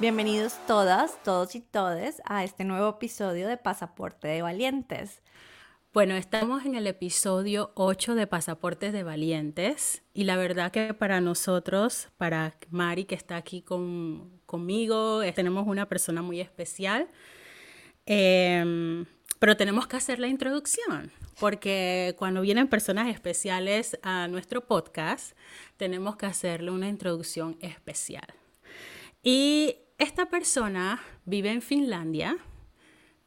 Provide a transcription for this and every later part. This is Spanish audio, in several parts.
Bienvenidos todas, todos y todes a este nuevo episodio de Pasaporte de Valientes. Bueno, estamos en el episodio 8 de Pasaportes de Valientes y la verdad que para nosotros, para Mari que está aquí conmigo, tenemos una persona muy especial, em, pero tenemos que hacer la introducción porque cuando vienen personas especiales a nuestro podcast, tenemos que hacerle una introducción especial. Y esta persona vive en Finlandia.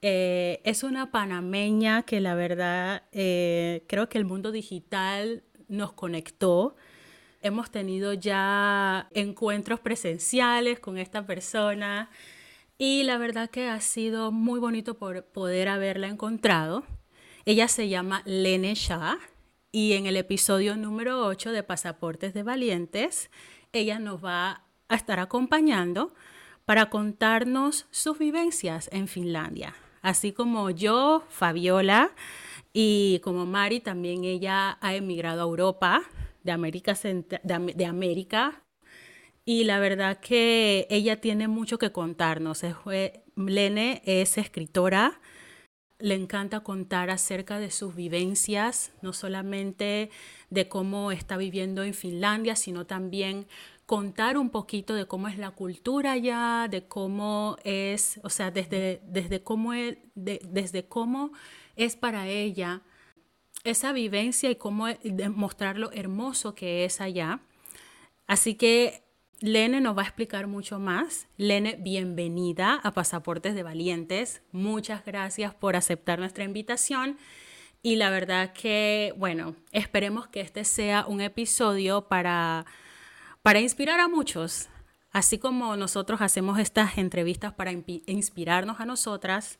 Eh, es una panameña que la verdad eh, creo que el mundo digital nos conectó. Hemos tenido ya encuentros presenciales con esta persona y la verdad que ha sido muy bonito por poder haberla encontrado. Ella se llama Lene Shah y en el episodio número 8 de Pasaportes de Valientes, ella nos va a estar acompañando para contarnos sus vivencias en Finlandia. Así como yo, Fabiola, y como Mari, también ella ha emigrado a Europa, de América, de, América y la verdad que ella tiene mucho que contarnos. Lene es escritora, le encanta contar acerca de sus vivencias, no solamente de cómo está viviendo en Finlandia, sino también contar un poquito de cómo es la cultura allá, de cómo es, o sea, desde, desde, cómo, es, desde cómo es para ella esa vivencia y cómo demostrar lo hermoso que es allá. Así que Lene nos va a explicar mucho más. Lene, bienvenida a Pasaportes de Valientes. Muchas gracias por aceptar nuestra invitación. Y la verdad que, bueno, esperemos que este sea un episodio para para inspirar a muchos, así como nosotros hacemos estas entrevistas para inspirarnos a nosotras,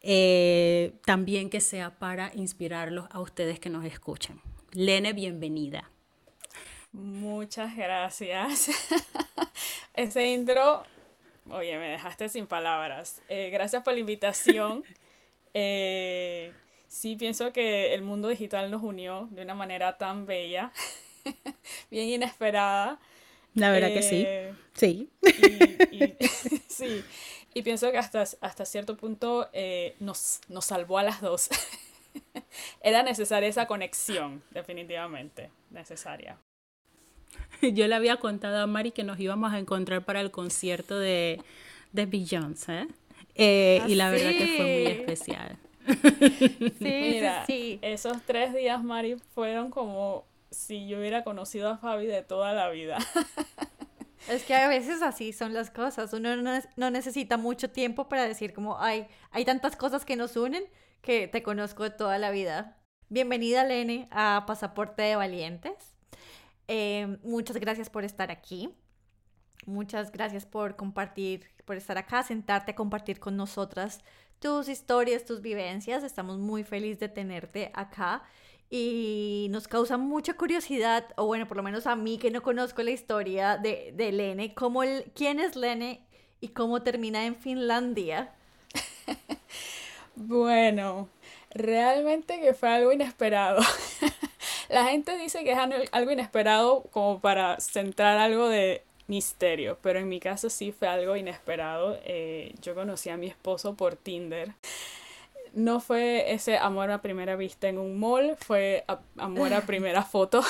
eh, también que sea para inspirarlos a ustedes que nos escuchen. Lene, bienvenida. Muchas gracias. Ese intro, oye, me dejaste sin palabras. Eh, gracias por la invitación. Eh, sí, pienso que el mundo digital nos unió de una manera tan bella, bien inesperada. La verdad que sí. Eh, sí. Y, sí. Y pienso que hasta, hasta cierto punto eh, nos, nos salvó a las dos. Era necesaria esa conexión, definitivamente. Necesaria. Yo le había contado a Mari que nos íbamos a encontrar para el concierto de, de Beyoncé. Eh, y la verdad que fue muy especial. Sí, Mira, sí. Esos tres días, Mari, fueron como si yo hubiera conocido a Fabi de toda la vida. Es que a veces así son las cosas. Uno no, necesita mucho tiempo para decir como, ay, hay tantas cosas que nos unen que te conozco de toda la vida. Bienvenida, Lene, a Pasaporte de Valientes. Eh, muchas gracias por estar aquí. Muchas gracias por compartir, por estar acá, sentarte a compartir con nosotras tus historias, tus vivencias. Estamos muy felices de tenerte acá y nos causa mucha curiosidad, o bueno, por lo menos a mí que no conozco la historia de, de Lene, cómo el, quién es Lene y cómo termina en Finlandia. bueno, realmente que fue algo inesperado. la gente dice que es algo inesperado como para centrar algo de misterio, pero en mi caso sí fue algo inesperado. Eh, yo conocí a mi esposo por Tinder no fue ese amor a primera vista en un mall, fue amor a primera foto.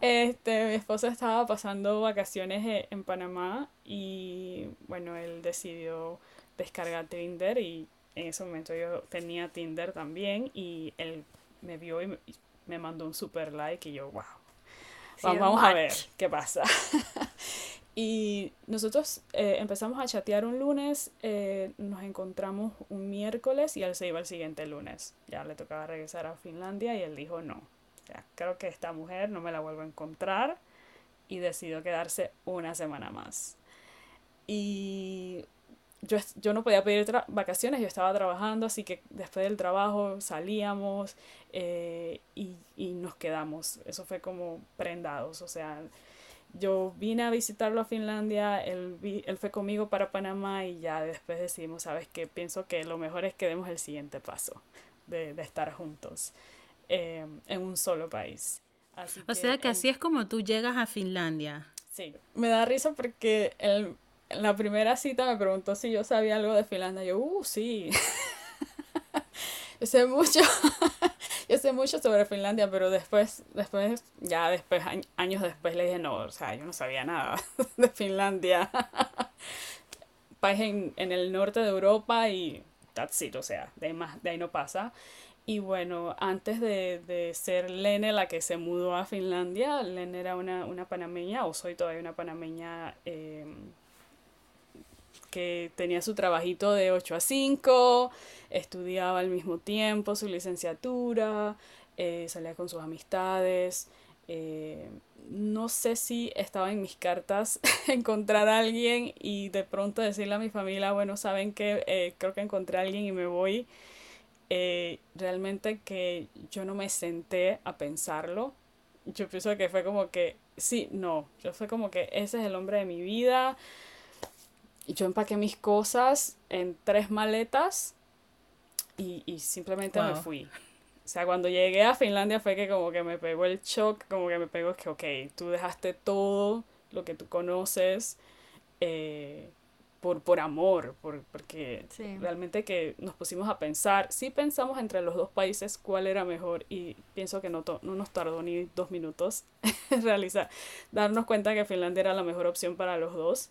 este, mi esposo estaba pasando vacaciones e, en Panamá y bueno, él decidió descargar Tinder y en ese momento yo tenía Tinder también y él me vio y me, mandó un super like y yo, wow. vamos a ver qué pasa. Y nosotros eh, empezamos a chatear un lunes, eh, nos encontramos un miércoles y él se iba el siguiente lunes. Ya le tocaba regresar a Finlandia y él dijo no. Ya, creo que esta mujer no me la vuelvo a encontrar y decidió quedarse una semana más. Y yo, yo no podía pedir vacaciones, yo estaba trabajando, así que después del trabajo salíamos eh, y, y nos quedamos. Eso fue como prendados, o sea, yo vine a visitarlo a Finlandia, él, él fue conmigo para Panamá y ya después decidimos, ¿sabes qué? Pienso que lo mejor es que demos el siguiente paso de, de estar juntos eh, en un solo país. o sea que así es como tú llegas a Finlandia. Sí, me da risa porque él en la primera cita me preguntó si yo sabía algo de Finlandia. Yo, uh, sí. yo sé mucho. yo sé mucho sobre Finlandia, pero después, después, ya después, años después le dije, no, o sea, yo no sabía nada de Finlandia. País en, en el norte de Europa y that's it, o sea, de ahí, más, de ahí no pasa. Y bueno, antes de, de, ser Lene la que se mudó a Finlandia, Lene era una, una panameña, o soy todavía una panameña eh, que tenía su trabajito de 8 a 5, estudiaba al mismo tiempo su licenciatura, eh, salía con sus amistades. Eh, no sé si estaba en mis cartas encontrar a alguien y de pronto decirle a mi familia, bueno, saben que eh, creo que encontré a alguien y me voy. realmente que yo no me senté a pensarlo. Yo pienso que fue como que, sí, no, yo fue como que ese es el hombre de mi vida yo empaqué mis cosas en tres maletas y, y simplemente me fui. O sea, cuando llegué a Finlandia fue que como que me pegó el shock, como que me pegó que, ok, tú dejaste todo lo que tú conoces eh, por, por amor, por, porque realmente que nos pusimos a pensar, sí pensamos entre los dos países cuál era mejor y pienso que no, no nos tardó ni dos minutos realizar, darnos cuenta que Finlandia era la mejor opción para los dos.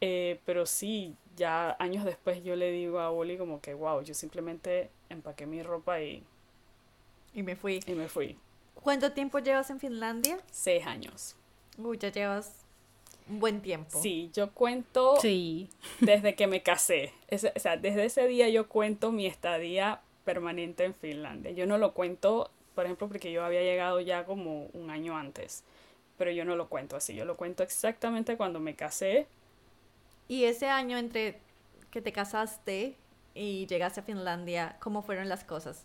Eh, pero sí, ya años después yo le digo a Oli como que, wow, yo simplemente empaqué mi ropa y... Y me fui. Y me fui. ¿Cuánto tiempo llevas en Finlandia? Seis años. Uy, ya llevas un buen tiempo. Sí, yo cuento sí. desde que me casé. o sea, desde ese día yo cuento mi estadía permanente en Finlandia. Yo no lo cuento, por ejemplo, porque yo había llegado ya como un año antes. Pero yo no lo cuento así. Yo lo cuento exactamente cuando me casé y ese año entre que te casaste y llegaste a Finlandia, ¿cómo fueron las cosas?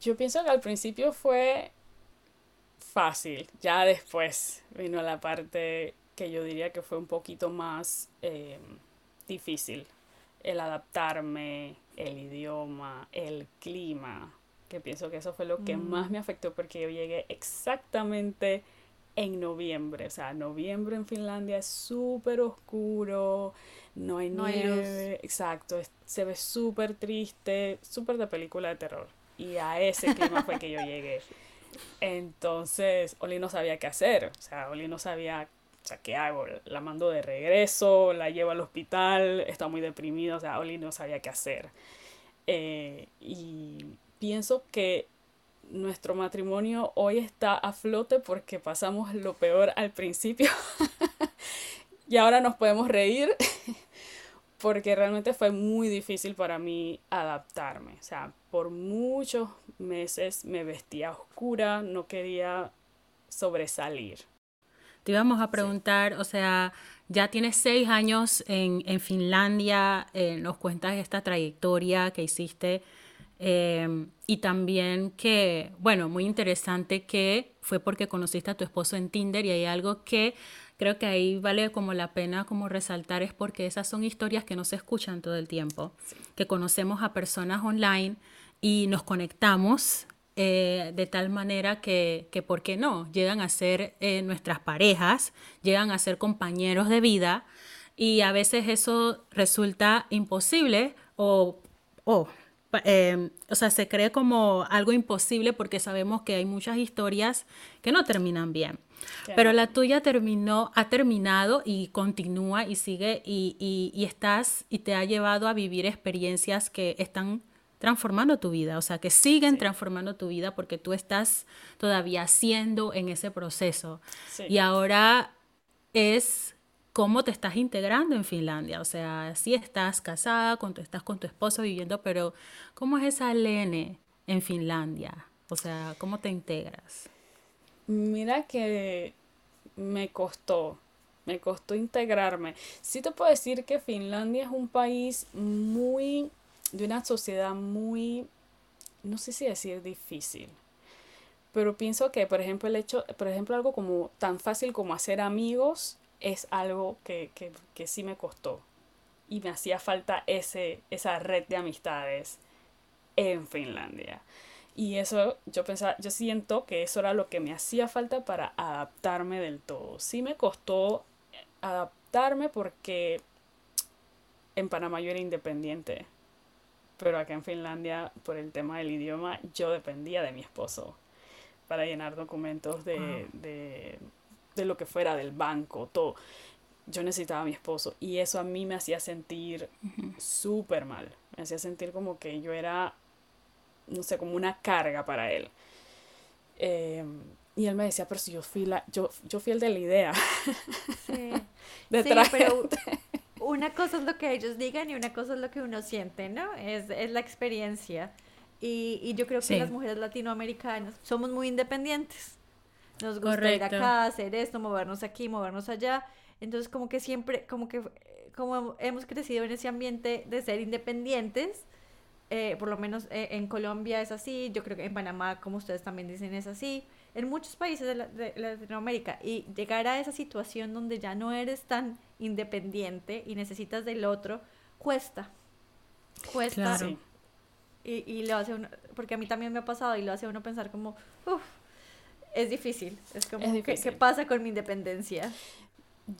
Yo pienso que al principio fue fácil, ya después vino la parte que yo diría que fue un poquito más eh, difícil, el adaptarme, el idioma, el clima, que pienso que eso fue lo que más mm. me afectó porque yo llegué exactamente en noviembre. O sea, noviembre en Finlandia es súper oscuro, no hay nieve, exacto, se ve súper triste, súper de película de terror. Y a ese clima fue que yo llegué. Entonces, Oli no sabía qué hacer. O sea, Oli no sabía, o sea, ¿qué hago? La mando de regreso, la llevo al hospital, está muy deprimida, o sea, Oli no sabía qué hacer. Eh, y pienso que nuestro matrimonio hoy está a flote porque pasamos lo peor al principio y ahora nos podemos reír porque realmente fue muy difícil para mí adaptarme. O sea, por muchos meses me vestía oscura, no quería sobresalir. Te íbamos a preguntar, o sea, ya tienes seis años en, en Finlandia, eh, nos cuentas esta trayectoria que hiciste Em, y también que, bueno, muy interesante que fue porque conociste a tu esposo en Tinder y hay algo que creo que ahí vale como la pena como resaltar es porque esas son historias que no se escuchan todo el tiempo, que conocemos a personas online y nos conectamos eh, de tal manera que, que, ¿por qué no? Llegan a ser eh, nuestras parejas, llegan a ser compañeros de vida y a veces eso resulta imposible o, o Em, o sea, se cree como algo imposible porque sabemos que hay muchas historias que no terminan bien. Pero la tuya terminó, ha terminado y continúa y sigue y, y, estás y te ha llevado a vivir experiencias que están transformando tu vida, o sea, que siguen transformando tu vida porque tú estás todavía siendo en ese proceso. Y ahora es cómo te estás integrando en Finlandia. O sea, si estás casada, con estás con tu esposo viviendo, pero ¿cómo es esa Lene en Finlandia? O sea, ¿cómo te integras? Mira que me costó, me costó integrarme. Sí te puedo decir que Finlandia es un país muy, de una sociedad muy, no sé si decir difícil, pero pienso que, por ejemplo, el hecho, por ejemplo, algo como tan fácil como hacer amigos, es algo que, que, que sí me costó. Y me hacía falta ese, esa red de amistades en Finlandia. Y eso yo pensaba, yo siento que eso era lo que me hacía falta para adaptarme del todo. Sí me costó adaptarme porque en Panamá yo era independiente, pero acá en Finlandia, por el tema del idioma, yo dependía de mi esposo para llenar documentos de, de, de lo que fuera del banco, todo. Yo necesitaba a mi esposo y eso a mí me hacía sentir súper mal. Me hacía sentir como que yo era, no sé, como una carga para él. Em, y él me decía, pero si yo fui, la, yo, yo fui el de la idea. Sí. de Sí, pero una cosa es lo que ellos digan y una cosa es lo que uno siente, ¿no? Es, es la experiencia. Y, y yo creo que Sí. las mujeres latinoamericanas somos muy independientes. Nos gusta ir Correcto. acá, hacer esto, movernos aquí, movernos allá. Entonces, como que siempre, como que eh, como hemos crecido en ese ambiente de ser independientes, eh, por lo menos eh, en Colombia es así, yo creo que en Panamá, como ustedes también dicen, es así, en muchos países de, la- de Latinoamérica, y llegar a esa situación donde ya no eres tan independiente y necesitas del otro, cuesta, cuesta, Claro. Y, y lo hace uno, porque a mí también me ha pasado y lo hace uno pensar como, uff, es difícil, es como, Es ¿qué- ¿qué, difícil. pasa con mi independencia?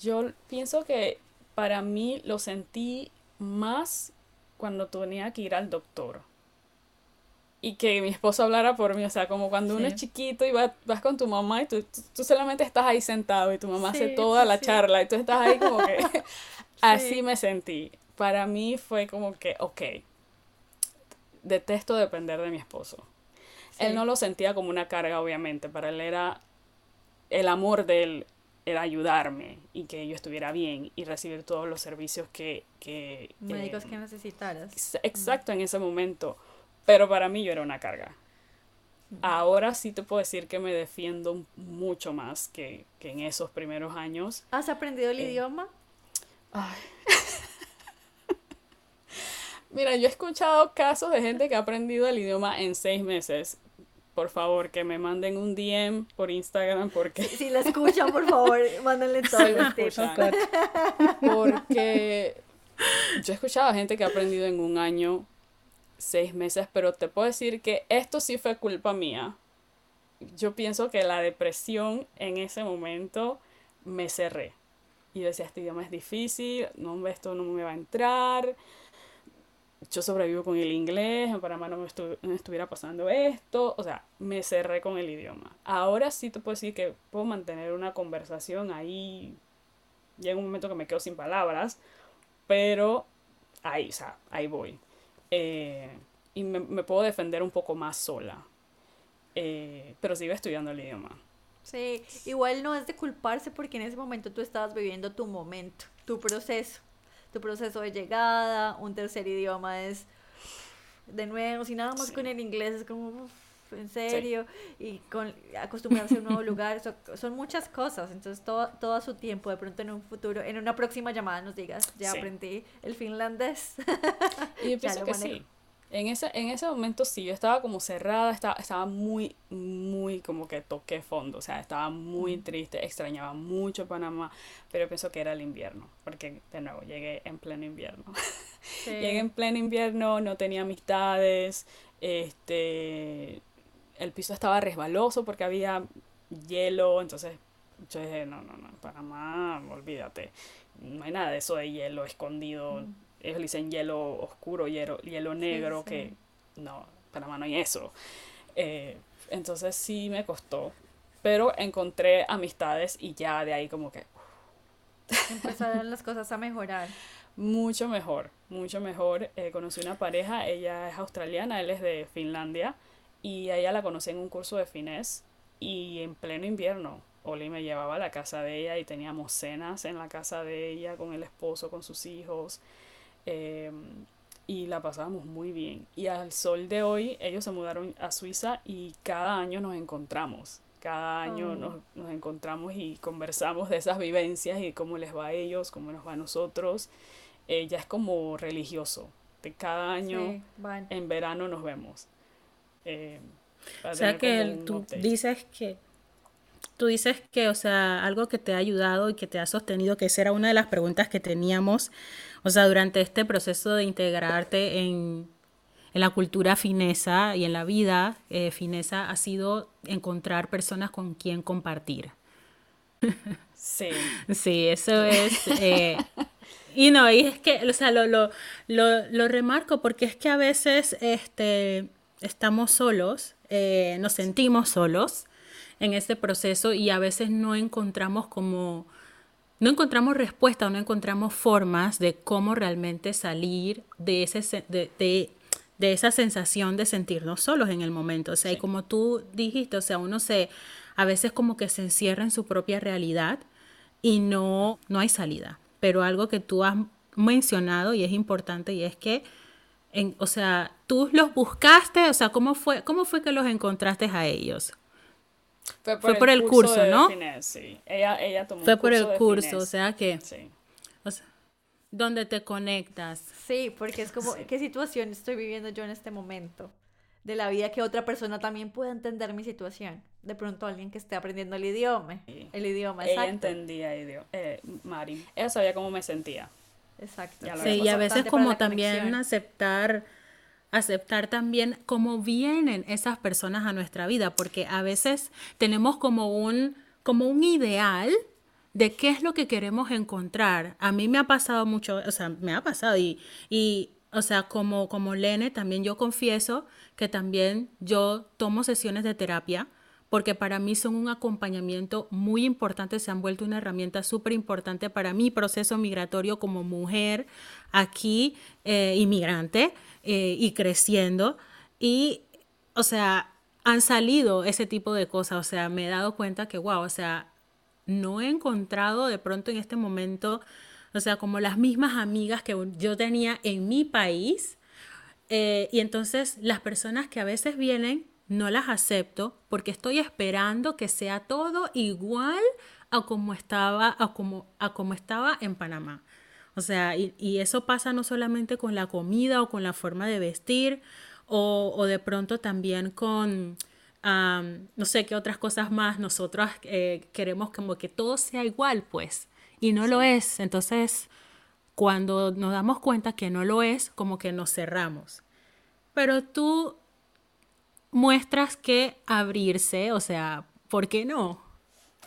Yo pienso que para mí lo sentí más cuando tenía que ir al doctor. Y que mi esposo hablara por mí, o sea, como cuando uno es chiquito y va- vas con tu mamá y tú, tú, tú solamente estás ahí sentado y tu mamá hace toda sí, la charla y tú estás ahí como que... Así Sí. me sentí. Para mí fue como que, ok, detesto depender de mi esposo. Él no lo sentía como una carga, obviamente. Para él era el amor de él era ayudarme y que yo estuviera bien y recibir todos los servicios que... que Médicos eh, que necesitaras. ex- Exacto, en ese momento. Pero para mí yo era una carga. Ahora sí te puedo decir que me defiendo mucho más que, que en esos primeros años. ¿Has aprendido el Eh, idioma? Ay. Mira, yo he escuchado casos de gente que ha aprendido el idioma en seis meses. Por favor, que me manden un DM por Instagram porque, Si la escuchan, por favor, mándenle todos los tips. porque yo he escuchado a gente que ha aprendido en un año, seis meses, pero te puedo decir que esto sí fue culpa mía. Yo pienso que la depresión en ese momento me cerré. Y decía, este idioma es difícil, no, esto no me va a entrar. Yo sobrevivo con el inglés, en Panamá no me estu- estuviera pasando esto. O sea, me cerré con el idioma. Ahora sí te puedo decir que puedo mantener una conversación ahí. Llega un momento que me quedo sin palabras, pero ahí, o sea, ahí voy. Eh, y me, me puedo defender un poco más sola. Eh, pero sigo estudiando el idioma. Sí, igual no es de culparse porque en ese momento tú estabas viviendo tu momento, tu proceso, tu proceso de llegada, un tercer idioma es de nuevo, si nada más Sí. con el inglés es como, uf, en serio, y con acostumbrarse a un nuevo lugar, so- son muchas cosas, entonces todo, todo a su tiempo, de pronto en un futuro, en una próxima llamada nos digas, ya Sí. aprendí el finlandés. Y yo pienso que manejo. sí. En ese, en ese momento sí, yo estaba como cerrada, estaba, estaba muy, muy como que toqué fondo, o sea, estaba muy triste, extrañaba mucho Panamá, pero pienso que era el invierno, porque de nuevo llegué en pleno invierno. Sí. Llegué en pleno invierno, no tenía amistades, este, el piso estaba resbaloso porque había hielo, entonces yo dije, no, no, no, en Panamá, olvídate, no hay nada de eso de hielo escondido, Mm. Ellos le dicen hielo oscuro, hielo, hielo negro, sí. que no, Panamá no hay eso. Eh, entonces sí me costó, pero encontré amistades y ya de ahí como que Empezaron las cosas a mejorar. mucho mejor, mucho mejor. Eh, conocí una pareja, ella es australiana, él es de Finlandia, y a ella la conocí en un curso de finés y en pleno invierno. Oli me llevaba a la casa de ella y teníamos cenas en la casa de ella con el esposo, con sus hijos. Eh, y la pasábamos muy bien. Y al sol de hoy, ellos se mudaron a Suiza y cada año nos encontramos. Cada año Oh. nos, nos encontramos y conversamos de esas vivencias y cómo les va a ellos, cómo nos va a nosotros. Eh, ya es como religioso. De cada año Sí, en verano nos vemos. Eh, O sea que el- tú update. dices que tú dices que, o sea, algo que te ha ayudado y que te ha sostenido, que esa era una de las preguntas que teníamos, o sea, durante este proceso de integrarte en, en la cultura finesa y en la vida eh, finesa, ha sido encontrar personas con quien compartir. Sí. Sí, eso es... Eh, y no, y es que, o sea, lo, lo, lo, lo, remarco porque es que a veces este, estamos solos, eh, nos sentimos solos en este proceso y a veces no encontramos como, no encontramos respuesta o no encontramos formas de cómo realmente salir de, ese, de, de, de esa sensación de sentirnos solos en el momento. O sea, y como tú dijiste, o sea, uno se, a veces como que se encierra en su propia realidad y no, no hay salida. Pero algo que tú has mencionado y es importante y es que, en, o sea, tú los buscaste, o sea, ¿cómo fue, cómo fue que los encontraste a ellos? Fue por, fue el, por el, curso, curso ¿no? Sí. Ella, ella tomó fue un por curso el de curso, o sea que, Sí. o sea, donde te conectas. Sí, porque es como, Sí. ¿qué situación estoy viviendo yo en este momento? De la vida que otra persona también pueda entender mi situación. De pronto alguien que esté aprendiendo el idioma. Sí. El idioma, Ella exacto. entendía, idio- eh, Mari. Ella sabía cómo me sentía. Exacto. Sí, y a veces como también conexión. aceptar, aceptar también cómo vienen esas personas a nuestra vida, porque a veces tenemos como un, como un ideal de qué es lo que queremos encontrar. A mí me ha pasado mucho, o sea, me ha pasado y, y o sea, como, como Lene, también yo confieso que también yo tomo sesiones de terapia porque para mí son un acompañamiento muy importante, se han vuelto una herramienta súper importante para mi proceso migratorio como mujer aquí, eh, inmigrante eh, y creciendo. Y, o sea, han salido ese tipo de cosas, o sea, me he dado cuenta que, wow, o sea, no he encontrado de pronto en este momento, o sea, como las mismas amigas que yo tenía en mi país. Eh, y entonces las personas que a veces vienen no las acepto porque estoy esperando que sea todo igual a como estaba, a como, a como estaba en Panamá. O sea, y, y eso pasa no solamente con la comida o con la forma de vestir, o, o de pronto también con, um, no sé qué otras cosas más, nosotros eh, queremos como que todo sea igual, pues, y no lo es. Entonces, cuando nos damos cuenta que no lo es, como que nos cerramos. Pero tú muestras que abrirse, o sea, ¿por qué no?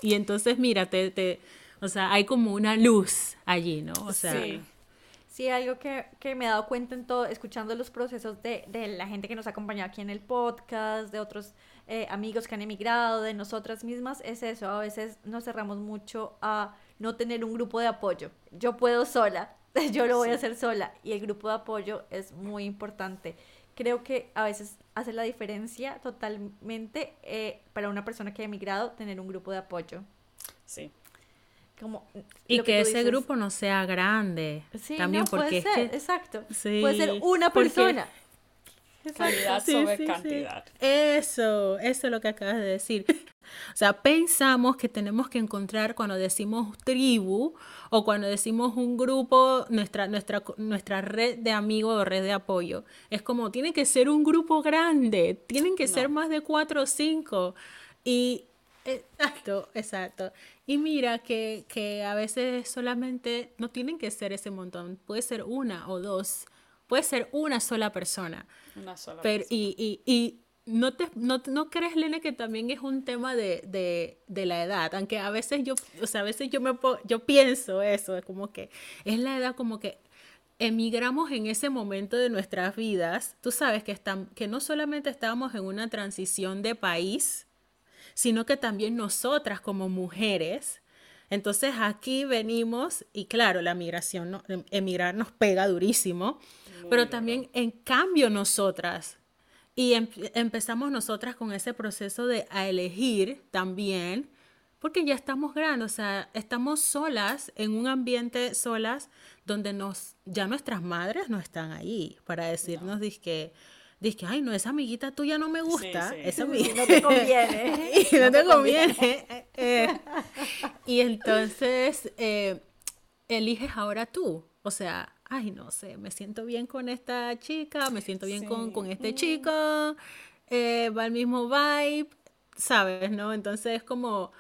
Y entonces, mira, te, te, o sea, hay como una luz allí, ¿no? O sea, Sí. Sí, algo que, que me he dado cuenta en todo, escuchando los procesos de, de la gente que nos ha acompañado aquí en el podcast, de otros eh, amigos que han emigrado, de nosotras mismas, es eso. A veces nos cerramos mucho a no tener un grupo de apoyo. Yo puedo sola, yo lo voy a hacer sola. Y el grupo de apoyo es muy importante. Creo que a veces hace la diferencia totalmente eh, para una persona que ha emigrado tener un grupo de apoyo. Sí. Como, y que, tú ese dices. grupo no sea grande. Sí, también no, porque puede ser, es que exacto. Sí, puede ser una porque- persona. Calidad Sí, sobre sí, sí. cantidad. Eso, eso es lo que acabas de decir. O sea, pensamos que tenemos que encontrar cuando decimos tribu o cuando decimos un grupo, nuestra, nuestra, nuestra red de amigos o red de apoyo. Es como, tiene que ser un grupo grande, tienen que ser más de cuatro o cinco. Y, exacto, exacto. Y mira que, que a veces solamente no tienen que ser ese montón, puede ser una o dos, puede ser una sola persona. Una sola Pero, persona. y, y, y no, te, no, no crees, Lene, que también es un tema de, de, de la edad, aunque a veces yo, o sea, a veces yo, me, po- yo pienso eso, es como que es la edad como que emigramos en ese momento de nuestras vidas, tú sabes que, están, que no solamente estábamos en una transición de país, sino que también nosotras como mujeres, entonces aquí venimos y claro, la migración, ¿no? Em- emigrar nos pega durísimo, pero también en cambio nosotras, y em- empezamos nosotras con ese proceso de a elegir también, porque ya estamos grandes, o sea, estamos solas en un ambiente solas donde nos, ya nuestras madres no están ahí para decirnos, dizque, dizque, ay, no, esa amiguita tuya no me gusta, sí. esa amiguita No te conviene. y no, te conviene. eh, eh. y entonces eh, eliges ahora tú. O sea, ay, no sé, me siento bien con esta chica, me siento bien con, Sí. con este chico, eh, va al mismo vibe, ¿sabes? ¿No? Entonces como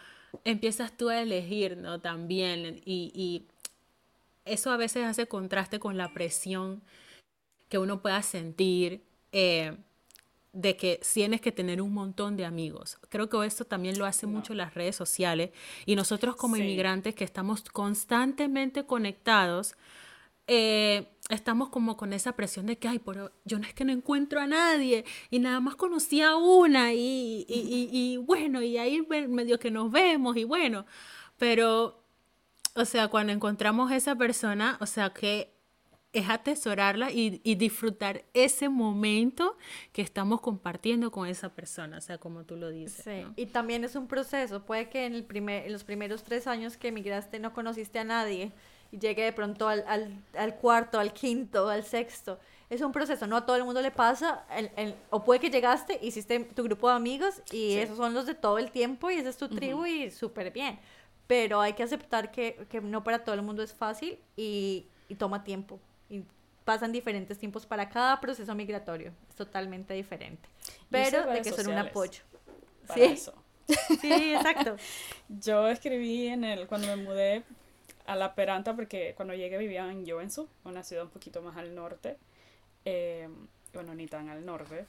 empiezas tú a elegir, ¿no? También. Y, y eso a veces hace contraste con la presión que uno pueda sentir. Eh, de que tienes que tener un montón de amigos. Creo que esto también lo hace mucho las redes sociales. Y nosotros como inmigrantes que estamos constantemente conectados, eh, estamos como con esa presión de que, ay, pero yo no es que no encuentro a nadie y nada más conocí a una y, y, y bueno, y ahí medio que nos vemos y bueno, pero, o sea, cuando encontramos a esa persona, o sea, que es atesorarla y, y, disfrutar ese momento que estamos compartiendo con esa persona, o sea, como tú lo dices. Sí, y también es un proceso. Puede que en, el primer, en los primeros tres años que emigraste no conociste a nadie y llegue de pronto al, al, al cuarto, al quinto, al sexto. Es un proceso, no a todo el mundo le pasa, el, el, o puede que llegaste, hiciste tu grupo de amigos y sí. esos son los de todo el tiempo y esa es tu tribu uh -huh. y súper bien. Pero hay que aceptar que, que no para todo el mundo es fácil y, y toma tiempo pasan diferentes tiempos para cada proceso migratorio. Es totalmente diferente. Pero de que son un apoyo. Para ¿Sí? eso. Sí, exacto. Yo escribí en el, cuando me mudé a La Peranta, porque cuando llegué vivía en Joensuu, una ciudad un poquito más al norte. Eh, bueno, ni tan al norte.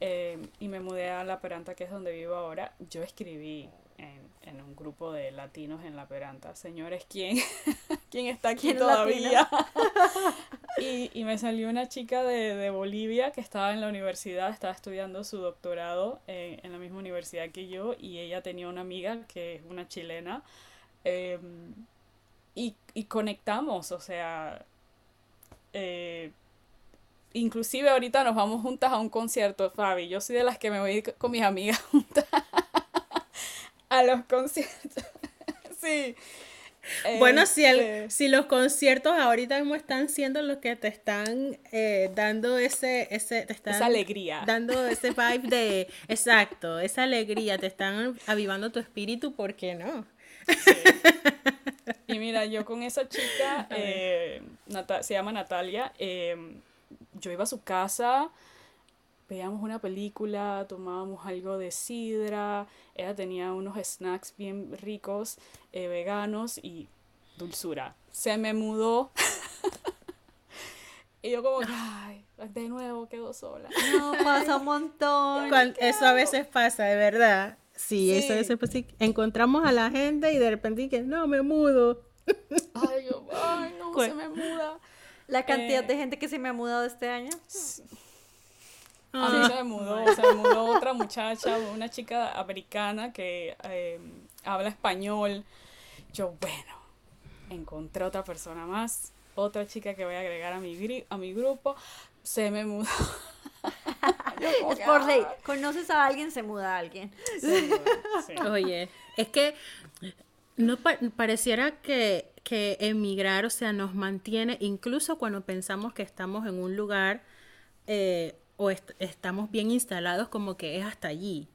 Eh, y me mudé a La Peranta, que es donde vivo ahora. Yo escribí en, en, un grupo de latinos en La Peranta. Señores, ¿quién, ¿quién está aquí ¿Quién todavía? Y, y, me salió una chica de, de, Bolivia que estaba en la universidad, estaba estudiando su doctorado en, en, la misma universidad que yo y ella tenía una amiga que es una chilena. Eh, y, y, conectamos, o sea... Eh, inclusive ahorita nos vamos juntas a un concierto, Fabi. Yo soy de las que me voy con mis amigas juntas a los conciertos. sí. Bueno, si, el, este si los conciertos ahorita mismo están siendo los que te están eh, dando ese, ese te están esa alegría. Dando ese vibe de, exacto, esa alegría, te están avivando tu espíritu, ¿por qué no? Sí. Y mira, yo con esa chica, eh, se llama Natalia, eh, yo iba a su casa, veíamos una película, tomábamos algo de sidra, ella tenía unos snacks bien ricos, eh, veganos y dulzura. Se me mudó. y yo como, ay, de nuevo quedo sola. No, pasa un montón. eso a veces pasa, de verdad. Sí, sí. eso a veces pasa. Encontramos a la gente y de repente que no, me mudo. Ay, yo, ay, no, se me muda. La cantidad eh, de gente que se me ha mudado este año. A mí se me mudó, se me mudó otra muchacha, una chica americana que eh, habla español. Yo, bueno, encontré otra persona más, otra chica que voy a agregar a mi, a mi grupo. Se me mudó. es por ley. Conoces a alguien, se muda a alguien. Sí, sí. Oye, es que no pa pareciera que, que emigrar, o sea, nos mantiene, incluso cuando pensamos que estamos en un lugar eh, o est estamos bien instalados, como que es hasta allí.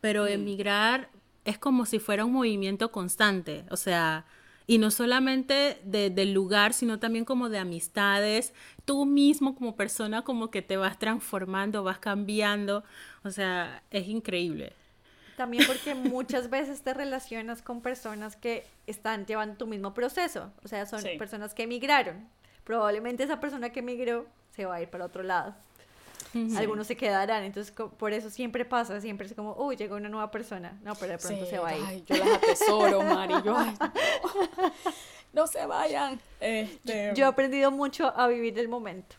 Pero mm. emigrar es como si fuera un movimiento constante, o sea, y no solamente de, del lugar, sino también como de amistades. Tú mismo como persona como que te vas transformando, vas cambiando, o sea, es increíble. También porque muchas veces te relacionas con personas que están llevando tu mismo proceso, o sea, son sí. personas que emigraron. Probablemente esa persona que emigró se va a ir para otro lado. Sí. Algunos se quedarán, entonces por eso siempre pasa, siempre es como, uy, llegó una nueva persona, no, pero de pronto sí, se va a ir. Ay, yo las atesoro, Mari, yo, ay, no, no, se vayan. Este... Yo he aprendido mucho a vivir el momento.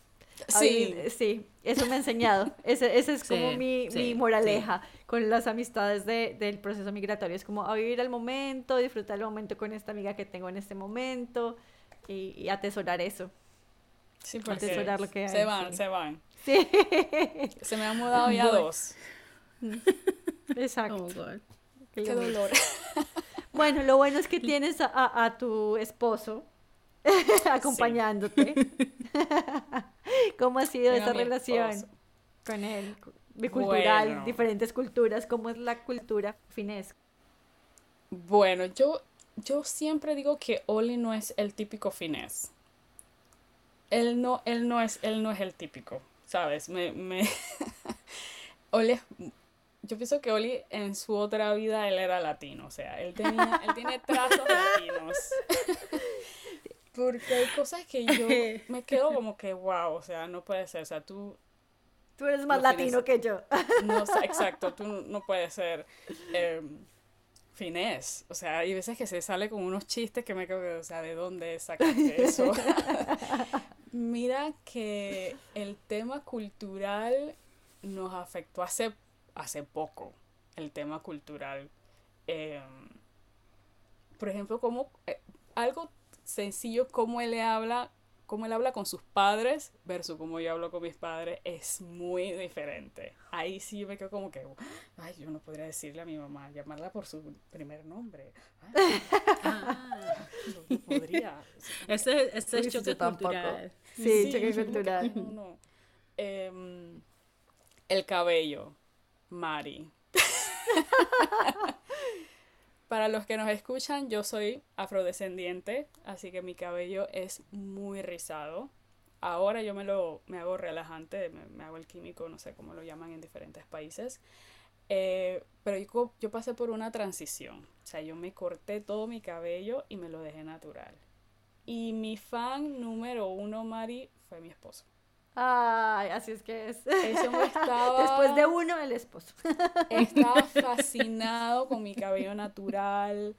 Sí. Vivir, sí, eso me ha enseñado. Ese, ese es como sí, mi, sí, mi, moraleja con las amistades de, del proceso migratorio. Es como a vivir el momento, disfrutar el momento con esta amiga que tengo en este momento y, y atesorar eso. Sí, porque atesorar lo que hay. Se van, se van. Sí. Se me han mudado ya dos. Exacto. Oh, Qué, Qué dolor. Bueno, lo bueno es que tienes a, a, a tu esposo acompañándote. ¿Cómo ha sido esa relación esposo. con él? Bicultural, bueno. diferentes culturas, ¿cómo es la cultura finés? Bueno, yo, yo siempre digo que Oli no es el típico finés. Él no, él no es, él no es el típico, ¿sabes? Me, me Oli es, yo pienso que Oli en su otra vida él era latino, o sea, él tenía, él tiene trazos latinos. Porque hay cosas que yo me quedo como que, wow, o sea, no puede ser, o sea, tú, Tú eres más latino que yo. No, exacto, tú no puedes ser eh, finés. O sea, hay veces que se sale con unos chistes que me quedo, o sea, ¿de dónde sacaste eso? Mira que el tema cultural nos afectó hace, hace poco, el tema cultural. Eh, por ejemplo, como eh, algo sencillo como él le habla cómo él habla con sus padres versus cómo yo hablo con mis padres es muy diferente. Ahí sí me quedo como que, ay, yo no podría decirle a mi mamá, llamarla por su primer nombre. ah, no, podría. Ese, ese es choque cultural. Sí, choque cultural. Em, el cabello, Mari. Para los que nos escuchan, yo soy afrodescendiente, así que mi cabello es muy rizado. Ahora yo me lo me hago relajante, me, hago el químico, no sé cómo lo llaman en diferentes países. Eh, pero yo, yo pasé por una transición. O sea, yo me corté todo mi cabello y me lo dejé natural. Y mi fan número uno, Mari, fue mi esposo. Ay, así es que es. Eso estaba... Después de uno, el esposo. Estaba fascinado con mi cabello natural,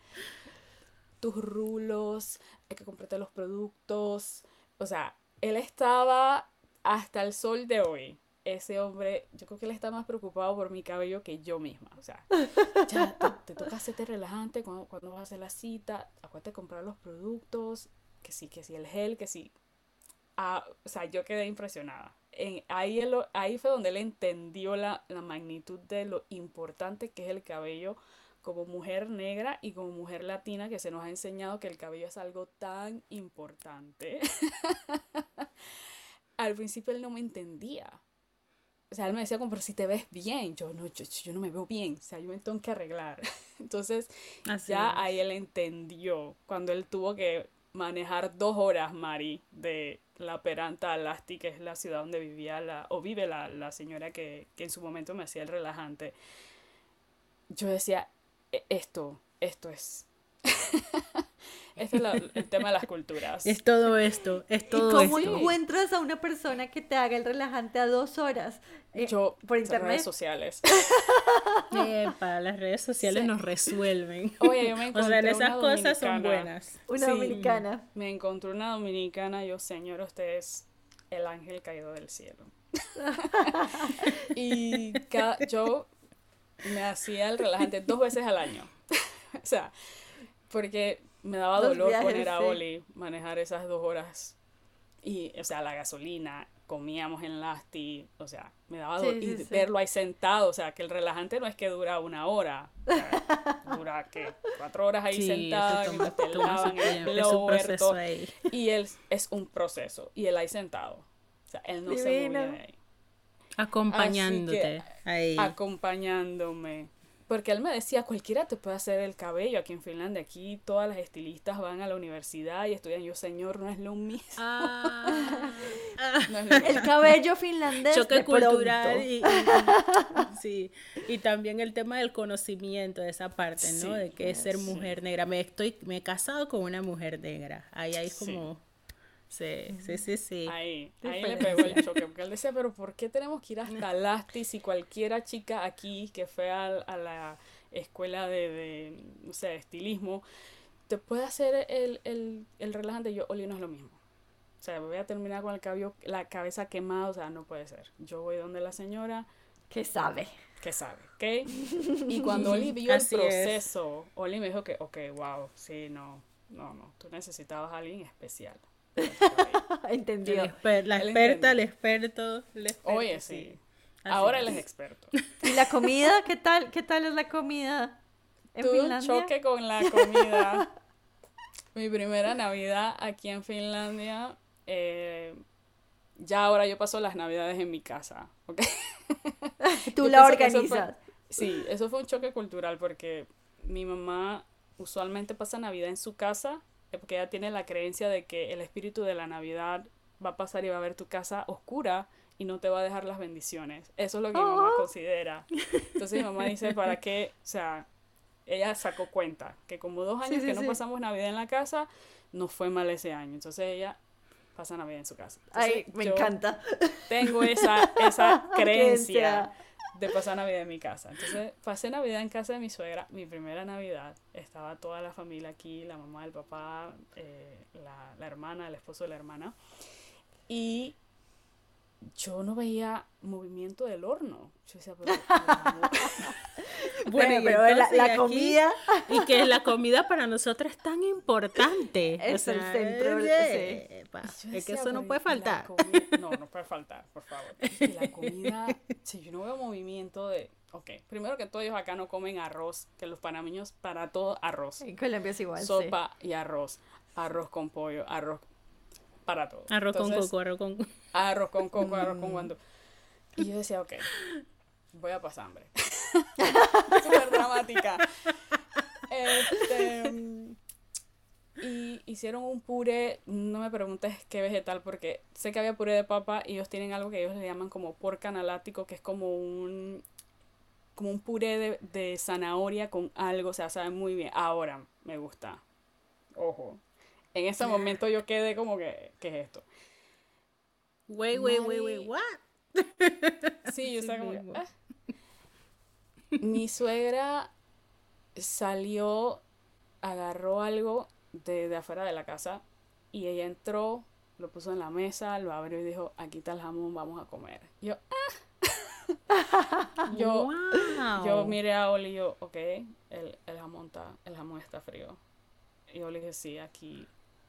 tus rulos, hay que comprarte los productos. O sea, él estaba hasta el sol de hoy. Ese hombre, yo creo que él está más preocupado por mi cabello que yo misma. O sea, ya te, toca hacerte relajante cuando, cuando vas a hacer la cita. Acuérdate de comprar los productos. Que sí, que sí, el gel, que sí o sea, yo quedé impresionada. En, ahí, ahí fue donde él entendió la, la magnitud de lo importante que es el cabello como mujer negra y como mujer latina que se nos ha enseñado que el cabello es algo tan importante. Al principio él no me entendía. O sea, él me decía como, pero si te ves bien, yo no, yo, yo no me veo bien, o sea, yo me tengo que arreglar. Entonces, ya ahí él entendió cuando él tuvo que manejar dos horas, Mari, de la Peranta Alasti, que es la ciudad donde vivía la, o vive la, la señora que, que en su momento me hacía el relajante. Yo decía, e, esto, esto es. Este es el tema de las culturas. Es todo esto, es todo ¿Y cómo encuentras a una persona que te haga el relajante a dos horas? Eh, Yo, por internet. redes sociales. para las redes sociales nos resuelven. Oye, yo me encontré O sea, esas cosas son buenas. Una dominicana. Me encontré una dominicana, yo, señor, usted es el ángel caído del cielo. y yo me hacía el relajante dos veces al año. o sea, porque me daba dolor poner a Oli manejar esas dos horas. Y, o sea, la gasolina, comíamos en Lasti, o sea, me daba dolor. y verlo ahí sentado, o sea, que el relajante no es que dura una hora, dura, ¿qué? Cuatro horas ahí sentado, y te lavan el blower, Y él es un proceso, y él ahí sentado. O sea, él no se movía de ahí. Acompañándote ahí. Acompañándome. Porque él me decía, cualquiera te puede hacer el cabello aquí en Finlandia. Aquí todas las estilistas van a la universidad y estudian. Yo, señor, no es lo mismo. Ah. El cabello finlandés. Choque cultural. Y, sí. y también el tema del conocimiento de esa parte, ¿no? de que es ser mujer negra. Me, estoy, me he casado con una mujer negra. Ahí hay como... Sí, sí, sí, sí. Ahí, ahí le pegó el choque, porque él decía, pero ¿por qué tenemos que ir hasta Lasti si cualquiera chica aquí que fue a, la escuela de, de, no sé, estilismo, te puede hacer el, el, el relajante? Yo, Oli, no es lo mismo. O sea, voy a terminar con el cabello, la cabeza quemada, o sea, no puede ser. Yo voy donde la señora... Que sabe. Que sabe, ¿ok? Y cuando Oli vio el proceso, Oli me dijo que, ok, wow, sí, no, no, no, tú necesitabas a alguien especial. Entendió. la experta, el experto, Oye, sí. Ahora él es experto. ¿Y la comida? ¿Qué tal? ¿Qué tal es la comida en Tuve un choque con la comida. Mi primera Navidad aquí en Finlandia. Eh, ya ahora yo paso las Navidades en mi casa. Tú la organizas. sí, eso fue un choque cultural porque mi mamá usualmente pasa Navidad en su casa porque ella tiene la creencia de que el espíritu de la Navidad va a pasar y va a ver tu casa oscura y no te va a dejar las bendiciones. Eso es lo que mi mamá oh. considera. Entonces mi mamá dice, ¿para qué? O sea, ella sacó cuenta que como dos años que no pasamos Navidad en la casa, nos fue mal ese año. Entonces ella pasa Navidad en su casa. Ay, Entonces, me yo encanta. Tengo esa, esa Creencia. De pasar Navidad en mi casa. Entonces, pasé Navidad en casa de mi suegra, mi primera Navidad. Estaba toda la familia aquí, la mamá, el papá, eh, la, la hermana, el esposo de la hermana. Y yo no veía movimiento del horno. Yo decía, pero... Bueno, y pero la, entonces la aquí- comida Y que la comida para nosotros es tan importante. Es el centro, oye, sí. pa, Yo es que decía, eso no puede ¿y la faltar. No, no puede faltar, por favor. Y la comida, si yo no veo movimiento de... Ok, primero que todo ellos acá no comen arroz, que los panameños para todo arroz. en Colombia es igual. sí. sopa y arroz, arroz con pollo, arroz para todo. Arroz con coco, arroz con Arroz con coco, arroz con guandú. Y yo decía, ok, voy a pasar hambre. Súper dramática. Este, y hicieron un puré, no me preguntes qué vegetal, porque sé que había puré de papa y ellos tienen algo que ellos le llaman como porca analático, que es como un como un puré de, de zanahoria con algo, o sea, sabe muy bien. Ahora me gusta. Ojo. En ese momento yo quedé como que, ¿qué es esto? Wait, wait, wait, wait, Mari- what? Sí, yo estaba como que. "Ah". Mi suegra salió, agarró algo de, de afuera de la casa y ella entró, lo puso en la mesa, lo abrió y dijo, aquí está el jamón, vamos a comer. Yo, ah. yo, Wow. yo miré a Oli y yo, ok, el, el jamón está, el jamón está frío. Y Oli dije, sí, aquí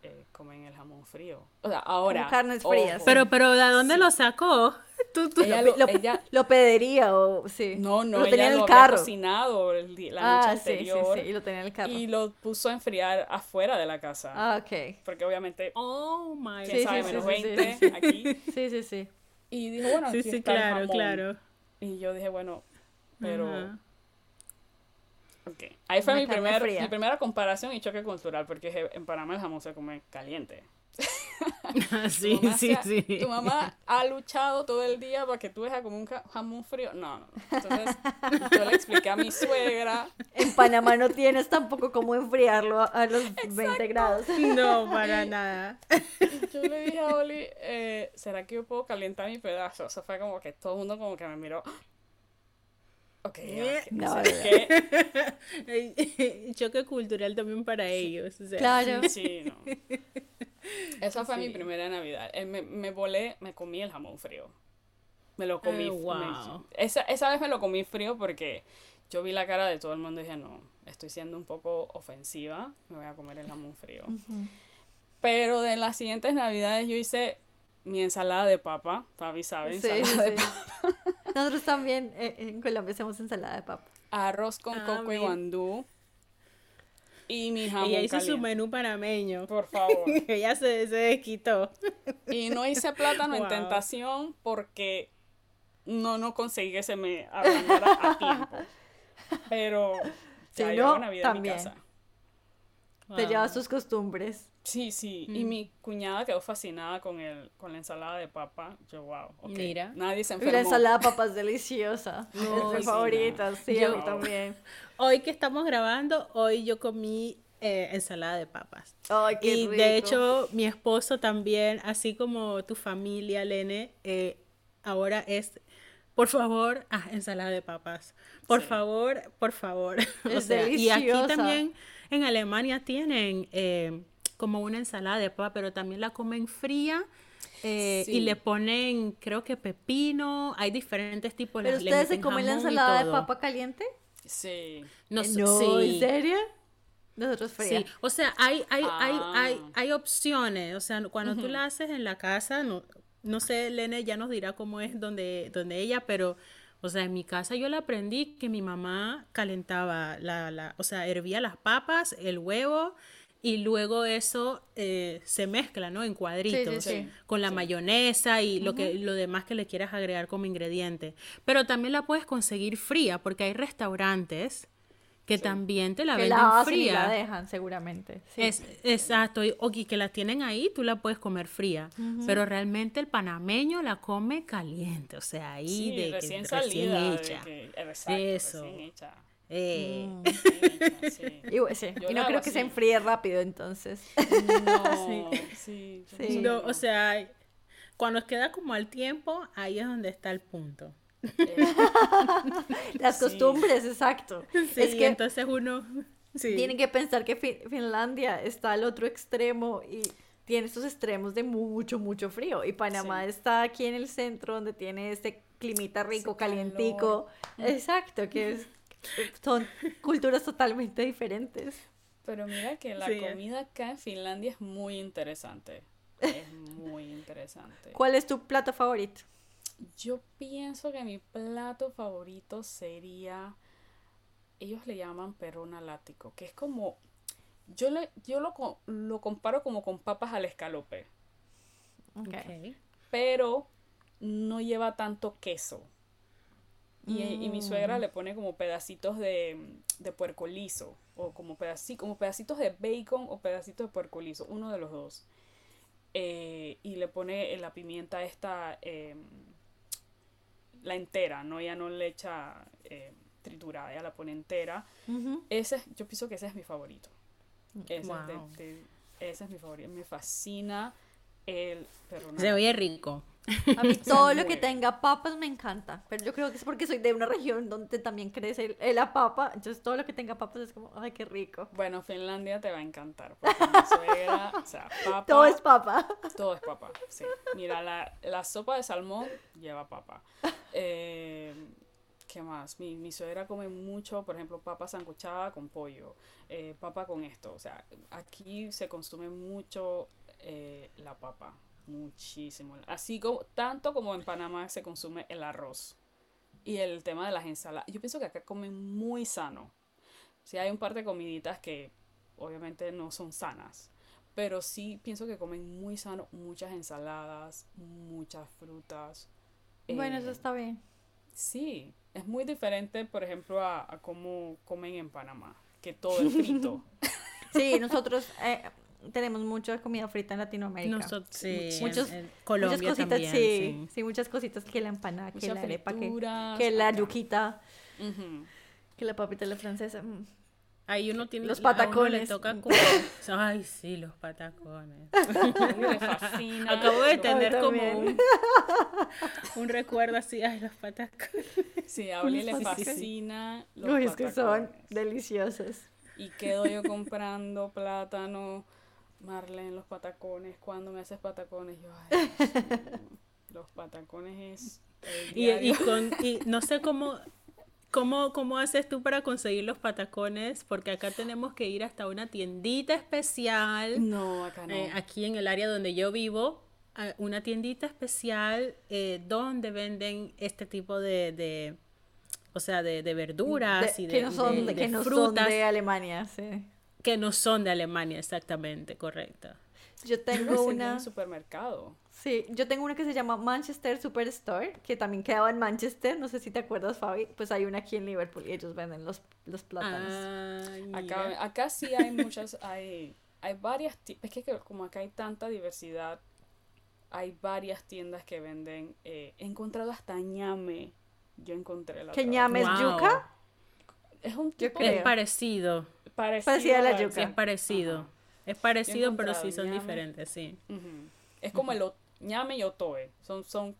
eh, comen el jamón frío. O sea, ahora. Como carnes frías. ojo, Pero, pero, ¿de dónde Sí. lo sacó? Tú, tú. ella, Lo, lo, lo- ella- lo pediría o sí. no, no, lo ella tenía en lo el había carro. cocinado la noche ah, sí, sí, anterior sí, y lo tenía en el carro. y lo puso a enfriar afuera de la casa. Ah, ok. Porque obviamente, Oh my quién Sí, sabe, sí, menos sí, sí, 20 sí. aquí. Sí, sí, sí. Y dijo, bueno, Sí, aquí sí, está el claro, jamón. claro. Y yo dije, bueno, pero... ok. Ahí fue mi, primer, mi primera comparación y choque cultural, porque en Panamá el jamón se come caliente. sí, Tu mamá sí, sí. Tu mamá ha luchado todo el día para que tú dejes como un ja- jamón frío. No, no. no. Entonces, yo le expliqué a mi suegra. En Panamá no tienes tampoco cómo enfriarlo a, los 20 grados. No, para nada. Yo le dije a Oli, eh, ¿será que yo puedo calentar mi pedazo? O sea, fue como que todo el mundo como que me miró. Ok, ya, ¿qué- No, no. ¿qué? Choque cultural también para ellos. o sea. Claro. Sí, no. Esa fue mi primera Navidad. Eh, Me, me volé, me comí el jamón frío. Me lo comí. Eh, me- wow. esa, esa vez me lo comí frío porque yo vi la cara de todo el mundo y dije, no, estoy siendo un poco ofensiva, me voy a comer el jamón frío. Pero de las siguientes Navidades yo hice mi ensalada de papa, Fabi sabe, Sí, de sí. Nosotros también eh, en Colombia hacemos ensalada de papa. arroz con Ah, coco y guandú y mi jamón Ella hizo su menú panameño. Por favor. Ella se, se desquitó. Y no hice plátano en tentación porque no, no conseguí que se me ablandara a tiempo. Pero Si ya no, llevo Navidad en mi casa. Te Wow. llevas tus costumbres. Sí, sí. Y Mm. mi cuñada quedó fascinada con el, con la ensalada de papa. Yo, wow. Mira. Nadie se enfermó. la ensalada de papa es deliciosa. No, es mi sí, favorita, no. sí, a Yo- mí también. Hoy que estamos grabando, hoy yo comí eh, ensalada de papas. Ay, qué Y rico. de hecho, mi esposo también, así como tu familia, Lene, eh, ahora es, por favor, ah, ensalada de papas. Por Sí. favor, por favor. O Es sea, y aquí deliciosa. también en Alemania tienen eh, como una ensalada de papa, pero también la comen fría. eh, Sí. Y le ponen, creo que pepino, hay diferentes tipos. ¿Pero le- le ustedes se comen la ensalada de papa caliente? Sí. No, Eh, no, sí. ¿en serio? Nosotros fría. Sí, o sea, hay, hay, hay, hay, Ah. hay opciones. O sea, cuando tú la haces en la casa, no, no sé, Lene ya nos dirá cómo es donde, donde ella, pero, o sea, en mi casa yo la aprendí que mi mamá calentaba la, la, o sea, hervía las papas, el huevo, y luego eso eh, se mezcla, ¿no? En cuadritos, sí. con la mayonesa y lo que, lo demás que le quieras agregar como ingrediente. Pero también la puedes conseguir fría, porque hay restaurantes que también te la que venden la hacen y fría. la dejan, seguramente. Es, exacto, y, que la tienen ahí, tú la puedes comer fría, pero realmente el panameño la come caliente, o sea, ahí de que recién recién salida. de hecha. que- exacto, Eso. recién hecha. Eh, Mm. Sí. Y, sí, no creo que se enfríe rápido, entonces. No, sí. No, o sea, cuando queda como al tiempo, ahí es donde está el punto. Las Sí. costumbres, exacto. Sí, es que entonces uno... Sí. tienen que pensar que Fin- Finlandia está al otro extremo y tiene estos extremos de mucho, mucho frío. Y Panamá Sí. está aquí en el centro donde tiene este climita rico, calientico. Exacto, que es- son culturas totalmente diferentes. Pero mira que la Sí. comida acá en Finlandia es muy interesante. Es muy interesante. ¿Cuál es tu plato favorito? Yo pienso que mi plato favorito sería, ellos le llaman perrona lático, que es como, yo, le, yo lo, co- lo comparo como con papas al escalope, Ok. Ok. pero no lleva tanto queso. Y, y mi suegra Mm. le pone como pedacitos de, de puerco liso, o como, pedaci- como pedacitos de bacon o pedacitos de puerco liso, uno de los dos. Eh, y le pone la pimienta esta, eh, la entera, ¿no? Ella no le echa eh, triturada, ella la pone entera. Ese, es- yo pienso que ese es mi favorito. Ese, es de- Wow. de- ese es mi favorito. Me fascina el Se oye rico. A mí todo lo que tenga papas me encanta, pero yo creo que es porque soy de una región donde también crece la papa, entonces todo lo que tenga papas es como, ay, qué rico. Bueno, Finlandia te va a encantar. Porque mi suegra, o sea, papa. Todo es papa. Todo es papa, sí. Mira, la, la sopa de salmón lleva papa. Eh, ¿Qué más? Mi, mi suegra come mucho, por ejemplo, papa sancochada con pollo, eh, papa con esto. O sea, aquí se consume mucho eh, la papa, muchísimo. Así como, tanto como en Panamá se consume el arroz. Y el tema de las ensaladas. Yo pienso que acá comen muy sano. Sí hay un par de comiditas que obviamente no son sanas. Pero sí pienso que comen muy sano, muchas ensaladas, muchas frutas. Bueno, Eh, eso está bien. Sí, es muy diferente, por ejemplo, a, a cómo comen en Panamá, que todo es frito. Sí, nosotros eh, tenemos mucha comida frita en Latinoamérica. Nosotros, sí, Muchos- en muchas Colombia cositas, también, sí, sí. sí, muchas cositas que la empanada, que la arepa, que, frituras, que la yuquita, que la papita la francesa. mm. Ahí uno tiene Los uno le patacones. toca como- Ay, sí, los patacones. Me fascina. Acabo de tener como un, un recuerdo así, ay, los patacones. Sí, a Oli le fascina los Uy, es que son patacones. deliciosos. Y quedo yo comprando plátano, Marlene, los patacones. Cuando me haces patacones, yo, ay, los patacones es Y, y con, y no sé cómo, cómo, cómo haces tú para conseguir los patacones, porque acá tenemos que ir hasta una tiendita especial, No, acá no. eh, aquí en el área donde yo vivo, una tiendita especial eh, donde venden este tipo de, de o sea, de, de verduras De- y de, que no son de- que no son frutas de Alemania, sí. Que no son de Alemania, exactamente, correcto. Yo tengo en una, un supermercado. sí, yo tengo una que se llama Manchester Superstore, que también quedaba en Manchester, no sé si te acuerdas, Fabi, pues hay una aquí en Liverpool y ellos venden los, los plátanos. Ay, mira. Acá, acá sí hay muchas, hay, hay varias, ti- es que como acá hay tanta diversidad, hay varias tiendas que venden, eh, he encontrado hasta ñame, yo encontré la ¿Que ñame es Wow. yuca? Es un tipo. Es parecido, parecido Parecida a la al- yuca. sí, es parecido. Ajá. Es parecido, pero sí son ñame. diferentes, sí. Es como el ñame y otoe, son, son,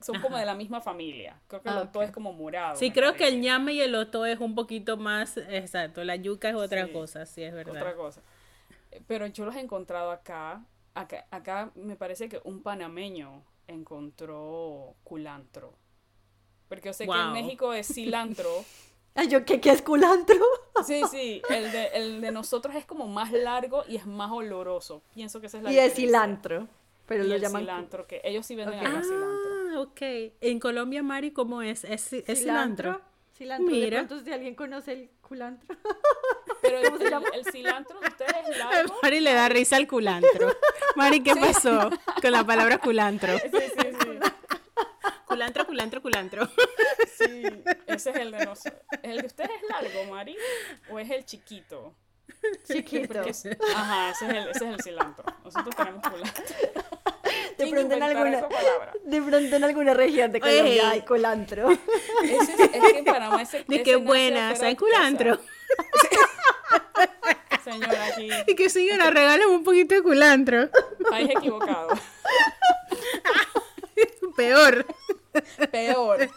son como de la misma familia. Creo que el Ah, otoe es como morado. Sí, creo que el ñame y el oto es un poquito más, exacto, la yuca es otra Sí, cosa, sí, es verdad. Otra cosa. Pero yo los he encontrado acá. Acá, acá me parece que un panameño encontró culantro. Porque yo sé que en. México es cilantro. Ay, yo, ¿qué, qué es culantro? Sí, sí, el de, el de nosotros es como más largo y es más oloroso. Pienso que esa es la y es diferencia. cilantro, pero Y lo el llaman cilantro, que ellos sí venden Ok. acá cilantro. Ah, ok. En Colombia, Mari, ¿cómo es? ¿Es, es cilantro? Cilantro, de Mira. pronto si alguien conoce el culantro. Pero el, ¿Cómo se el- llama? el cilantro de ustedes es largo. Mari le da risa al culantro. Mari, ¿qué pasó con la palabra culantro? Sí, sí, sí. Culantro, culantro, culantro. Sí, ese es el de nosotros. ¿El de ustedes es largo, Mari? ¿O es el chiquito? Chiquito. Porque ajá, ese es, el, ese es el cilantro. Nosotros tenemos culantro. De ¿Quién pronto en alguna, de pronto en alguna región de Colombia hay culantro. Ese es, es que en Panamá ese, De qué buena, afuera ¿saben de tu casa. culantro? señora aquí. Y que señora, regálame un poquito de culantro. País equivocado. Peor. Peor.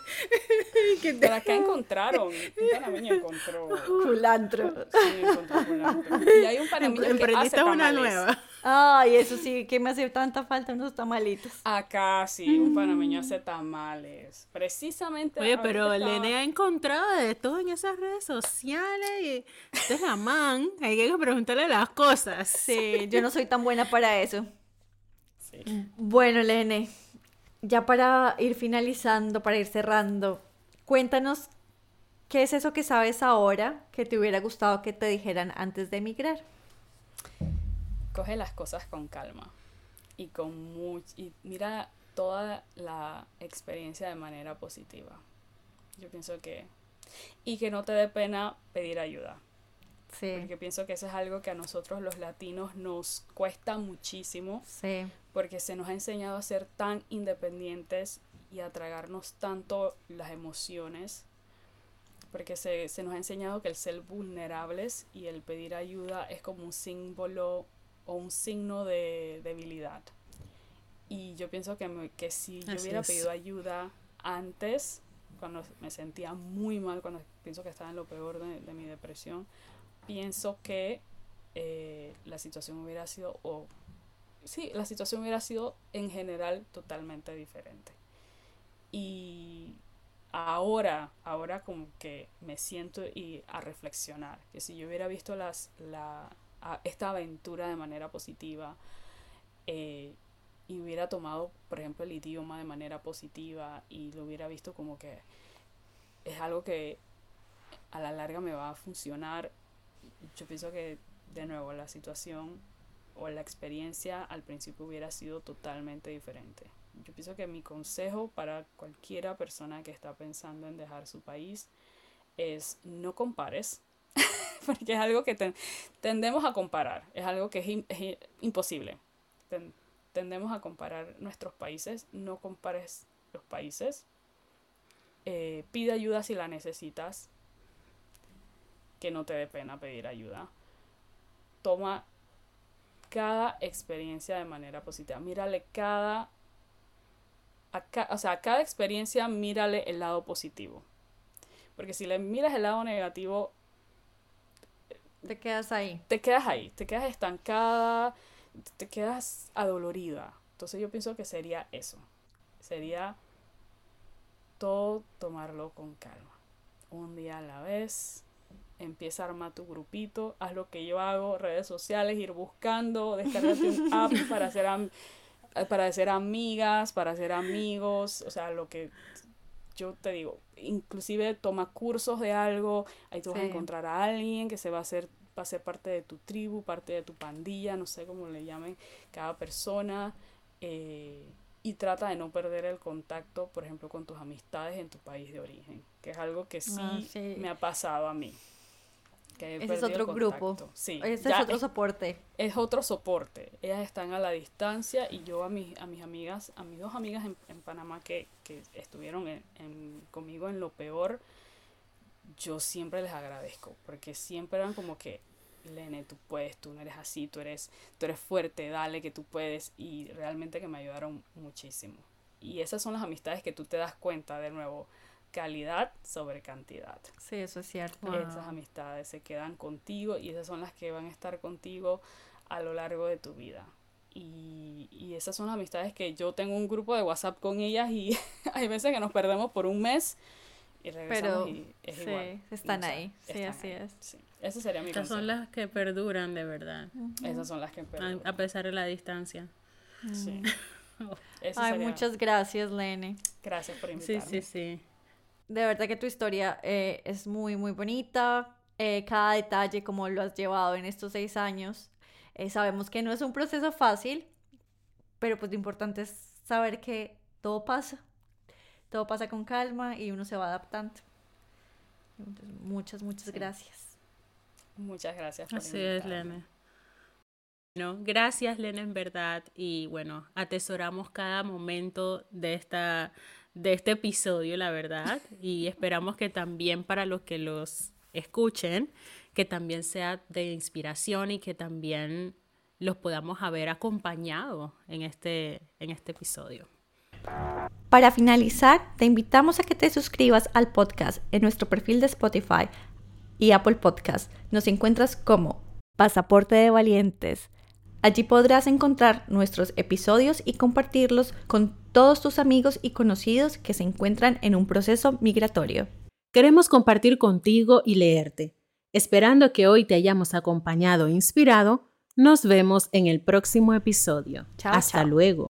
Pero acá encontraron. Un panameño encontró. Culantro. Sí, encontró culantro. Y hay un panameño que hace Emprendiste una tamales. nueva. Ay, eso sí, que me hace tanta falta unos tamalitos. Acá sí, un panameño hace tamales. Precisamente. Oye, pero estaba- Lene ha encontrado de todo en esas redes sociales. Y esta es la man. Hay que preguntarle las cosas. Sí, yo no soy tan buena para eso. Sí. Bueno, Lene, ya para ir finalizando, para ir cerrando, cuéntanos qué es eso que sabes ahora que te hubiera gustado que te dijeran antes de emigrar. coge las cosas con calma y con much y mira toda la experiencia de manera positiva. Yo pienso que y que no te dé pena pedir ayuda, Sí, porque pienso que eso es algo que a nosotros los latinos nos cuesta muchísimo sí, porque se nos ha enseñado a ser tan independientes y a tragarnos tanto las emociones porque se, se nos ha enseñado que el ser vulnerables y el pedir ayuda es como un símbolo o un signo de debilidad. Y yo pienso que, me- que si yo Así hubiera es. pedido ayuda antes, cuando me sentía muy mal, cuando pienso que estaba en lo peor de, de mi depresión, pienso que eh, la situación hubiera sido, o sí, la situación hubiera sido en general totalmente diferente. Y ahora, ahora como que me siento y a reflexionar, que si yo hubiera visto las, la, esta aventura de manera positiva eh, y hubiera tomado, por ejemplo, el idioma de manera positiva y lo hubiera visto como que es algo que a la larga me va a funcionar, yo pienso que de nuevo la situación o la experiencia al principio hubiera sido totalmente diferente. Yo pienso que mi consejo para cualquiera persona que está pensando en dejar su país es no compares, porque es algo que ten- tendemos a comparar, es algo que es, imposible. Ten- tendemos a comparar nuestros países, no compares los países. Eh, pide ayuda si la necesitas, que no te dé pena pedir ayuda. Toma cada experiencia de manera positiva. Mírale cada, a ca- o sea, a cada experiencia mírale el lado positivo. Porque si le miras el lado negativo, te quedas ahí. te quedas ahí, te quedas estancada, te quedas adolorida. Entonces yo pienso que sería eso. Sería todo tomarlo con calma. Un día a la vez. Empieza a armar tu grupito, haz lo que yo hago, redes sociales, ir buscando, descargarte un app para hacer, para hacer amigas, para hacer amigos, o sea, lo que yo te digo, inclusive toma cursos de algo, ahí tú vas a encontrar a alguien que se va a hacer, va a ser parte de tu tribu, parte de tu pandilla, no sé cómo le llamen cada persona, eh, y trata de no perder el contacto, por ejemplo, con tus amistades en tu país de origen, que es algo que sí, Ah, sí. me ha pasado a mí. Que Ese es otro grupo. Sí, Ese es otro es- soporte. es otro soporte. Ellas están a la distancia y yo a mis, a mis amigas, a mis dos amigas en, en Panamá que, que estuvieron en- en- conmigo en lo peor, yo siempre les agradezco porque siempre eran como que, Lene, tú puedes, tú no eres así, tú eres, tú eres fuerte, dale que tú puedes y realmente que me ayudaron muchísimo. Y esas son las amistades que tú te das cuenta de nuevo, calidad sobre cantidad. Sí, eso es cierto. Wow. Esas amistades se quedan contigo y esas son las que van a estar contigo a lo largo de tu vida. Y, y esas son las amistades que yo tengo un grupo de WhatsApp con ellas y hay veces que nos perdemos por un mes y regresamos Pero, y es sí, igual. están O sea, ahí. Sí, están así ahí. es. Sí. Ese sería mi Estas son consejo. las que perduran de verdad, Esas son las que a, perduran. a pesar de la distancia. Sí. Ese Ay, sería- muchas gracias, Lene. Gracias por Sí, invitarme. sí, sí. De verdad que tu historia eh, es muy, muy bonita. Eh, cada detalle, como lo has llevado en estos seis años. Eh, sabemos que no es un proceso fácil, pero pues lo importante es saber que todo pasa. Todo pasa con calma y uno se va adaptando. Entonces, muchas, muchas Sí. gracias. Muchas gracias por Así es. Lene. Bueno, gracias, Lene, en verdad. Y bueno, atesoramos cada momento de esta de este episodio, la verdad. Y esperamos que también para los que los escuchen, que también sea de inspiración y que también los podamos haber acompañado en este, en este episodio. Para finalizar, te invitamos a que te suscribas al podcast en nuestro perfil de Spotify y Apple Podcast. Nos encuentras como Pasaporte de Valientes. Allí podrás encontrar nuestros episodios y compartirlos con todos tus amigos y conocidos que se encuentran en un proceso migratorio. Queremos compartir contigo y leerte. Esperando que hoy te hayamos acompañado e inspirado, nos vemos en el próximo episodio. Hasta luego.